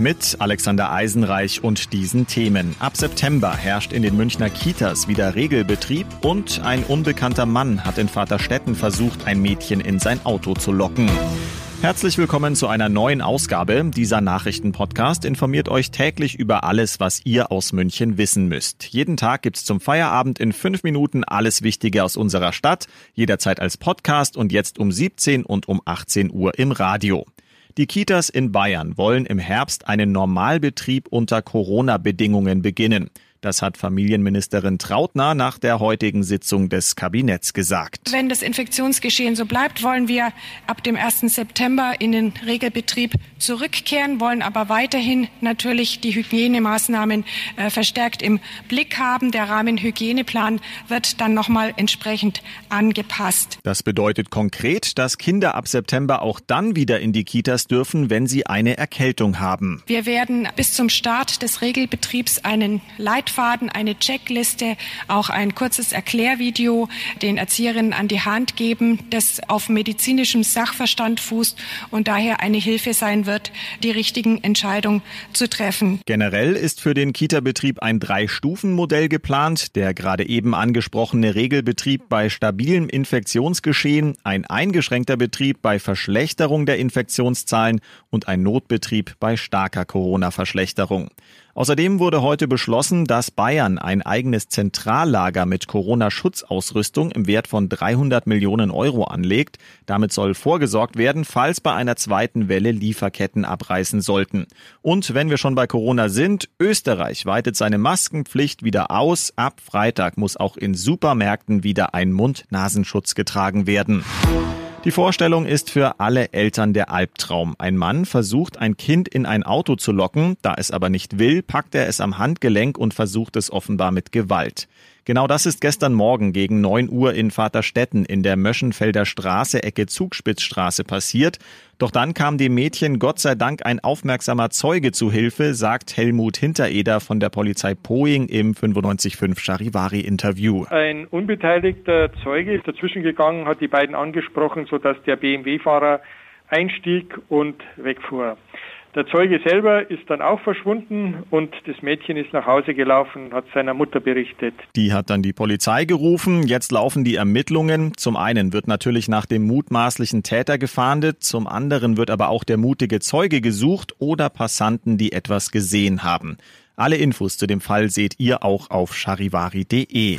mit Alexander Eisenreich und diesen Themen. Ab September herrscht in den Münchner Kitas wieder Regelbetrieb und ein unbekannter Mann hat in Vaterstetten versucht, ein Mädchen in sein Auto zu locken. Herzlich willkommen zu einer neuen Ausgabe. Dieser Nachrichtenpodcast informiert euch täglich über alles, was ihr aus München wissen müsst. Jeden Tag gibt's zum Feierabend in fünf Minuten alles Wichtige aus unserer Stadt, jederzeit als Podcast und jetzt um 17 und um 18 Uhr im Radio. Die Kitas in Bayern wollen im Herbst einen Normalbetrieb unter Corona-Bedingungen beginnen. Das hat Familienministerin Trautner nach der heutigen Sitzung des Kabinetts gesagt. Wenn das Infektionsgeschehen so bleibt, wollen wir ab dem 1. September in den Regelbetrieb zurückkehren, wollen aber weiterhin natürlich die Hygienemaßnahmen äh, verstärkt im Blick haben. Der Rahmenhygieneplan wird dann nochmal entsprechend angepasst. Das bedeutet konkret, dass Kinder ab September auch dann wieder in die Kitas dürfen, wenn sie eine Erkältung haben. Wir werden bis zum Start des Regelbetriebs einen Leit Leitfaden, eine Checkliste, auch ein kurzes Erklärvideo den Erzieherinnen an die Hand geben, das auf medizinischem Sachverstand fußt und daher eine Hilfe sein wird, die richtigen Entscheidungen zu treffen. Generell ist für den Kita-Betrieb ein Drei-Stufen-Modell geplant. Der gerade eben angesprochene Regelbetrieb bei stabilem Infektionsgeschehen, ein eingeschränkter Betrieb bei Verschlechterung der Infektionszahlen und ein Notbetrieb bei starker Corona-Verschlechterung. Außerdem wurde heute beschlossen, dass Bayern ein eigenes Zentrallager mit Corona-Schutzausrüstung im Wert von 300 Millionen Euro anlegt. Damit soll vorgesorgt werden, falls bei einer zweiten Welle Lieferketten abreißen sollten. Und wenn wir schon bei Corona sind, Österreich weitet seine Maskenpflicht wieder aus. Ab Freitag muss auch in Supermärkten wieder ein Mund-Nasenschutz getragen werden. Die Vorstellung ist für alle Eltern der Albtraum. Ein Mann versucht, ein Kind in ein Auto zu locken, da es aber nicht will, packt er es am Handgelenk und versucht es offenbar mit Gewalt. Genau das ist gestern Morgen gegen 9 Uhr in Vaterstetten in der Möschenfelder Straße Ecke Zugspitzstraße passiert. Doch dann kam dem Mädchen Gott sei Dank ein aufmerksamer Zeuge zu Hilfe, sagt Helmut Hintereder von der Polizei Poing im 955 Charivari Interview. Ein unbeteiligter Zeuge ist dazwischen gegangen, hat die beiden angesprochen, sodass der BMW-Fahrer einstieg und wegfuhr. Der Zeuge selber ist dann auch verschwunden und das Mädchen ist nach Hause gelaufen hat seiner Mutter berichtet. Die hat dann die Polizei gerufen. Jetzt laufen die Ermittlungen. Zum einen wird natürlich nach dem mutmaßlichen Täter gefahndet, zum anderen wird aber auch der mutige Zeuge gesucht oder Passanten, die etwas gesehen haben. Alle Infos zu dem Fall seht ihr auch auf charivari.de.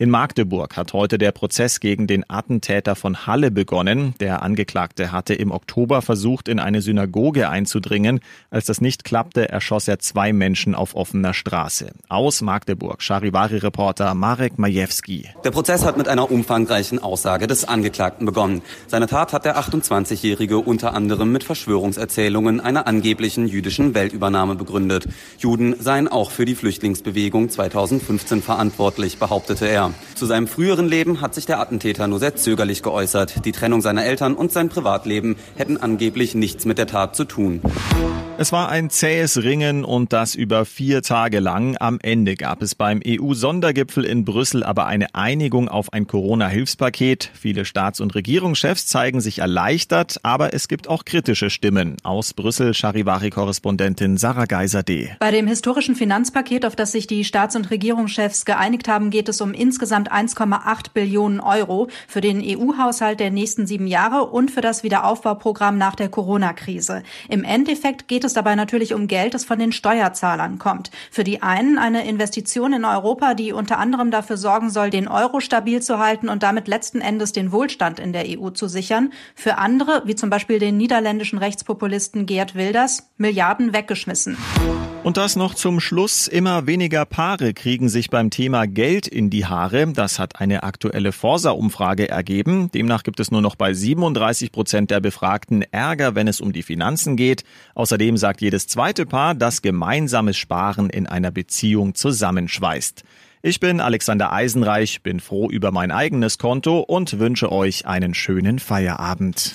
In Magdeburg hat heute der Prozess gegen den Attentäter von Halle begonnen. Der Angeklagte hatte im Oktober versucht, in eine Synagoge einzudringen. Als das nicht klappte, erschoss er zwei Menschen auf offener Straße. Aus Magdeburg, Charivari-Reporter Marek Majewski. Der Prozess hat mit einer umfangreichen Aussage des Angeklagten begonnen. Seine Tat hat der 28-Jährige unter anderem mit Verschwörungserzählungen einer angeblichen jüdischen Weltübernahme begründet. Juden seien auch für die Flüchtlingsbewegung 2015 verantwortlich, behauptete er. Zu seinem früheren Leben hat sich der Attentäter nur sehr zögerlich geäußert. Die Trennung seiner Eltern und sein Privatleben hätten angeblich nichts mit der Tat zu tun. Es war ein zähes Ringen und das über vier Tage lang. Am Ende gab es beim EU-Sondergipfel in Brüssel aber eine Einigung auf ein Corona-Hilfspaket. Viele Staats- und Regierungschefs zeigen sich erleichtert, aber es gibt auch kritische Stimmen. Aus Brüssel Charivari-Korrespondentin Sarah Geiser-D. Bei dem historischen Finanzpaket, auf das sich die Staats- und Regierungschefs geeinigt haben, geht es um insgesamt 1,8 Billionen Euro für den EU-Haushalt der nächsten sieben Jahre und für das Wiederaufbauprogramm nach der Corona-Krise. Im Endeffekt geht es es dabei natürlich um Geld, das von den Steuerzahlern kommt. Für die einen eine Investition in Europa, die unter anderem dafür sorgen soll, den Euro stabil zu halten und damit letzten Endes den Wohlstand in der EU zu sichern. Für andere, wie zum Beispiel den niederländischen Rechtspopulisten Geert Wilders, Milliarden weggeschmissen. Und das noch zum Schluss. Immer weniger Paare kriegen sich beim Thema Geld in die Haare. Das hat eine aktuelle Forsa-Umfrage ergeben. Demnach gibt es nur noch bei 37 Prozent der Befragten Ärger, wenn es um die Finanzen geht. Außerdem sagt jedes zweite Paar, dass gemeinsames Sparen in einer Beziehung zusammenschweißt. Ich bin Alexander Eisenreich, bin froh über mein eigenes Konto und wünsche euch einen schönen Feierabend.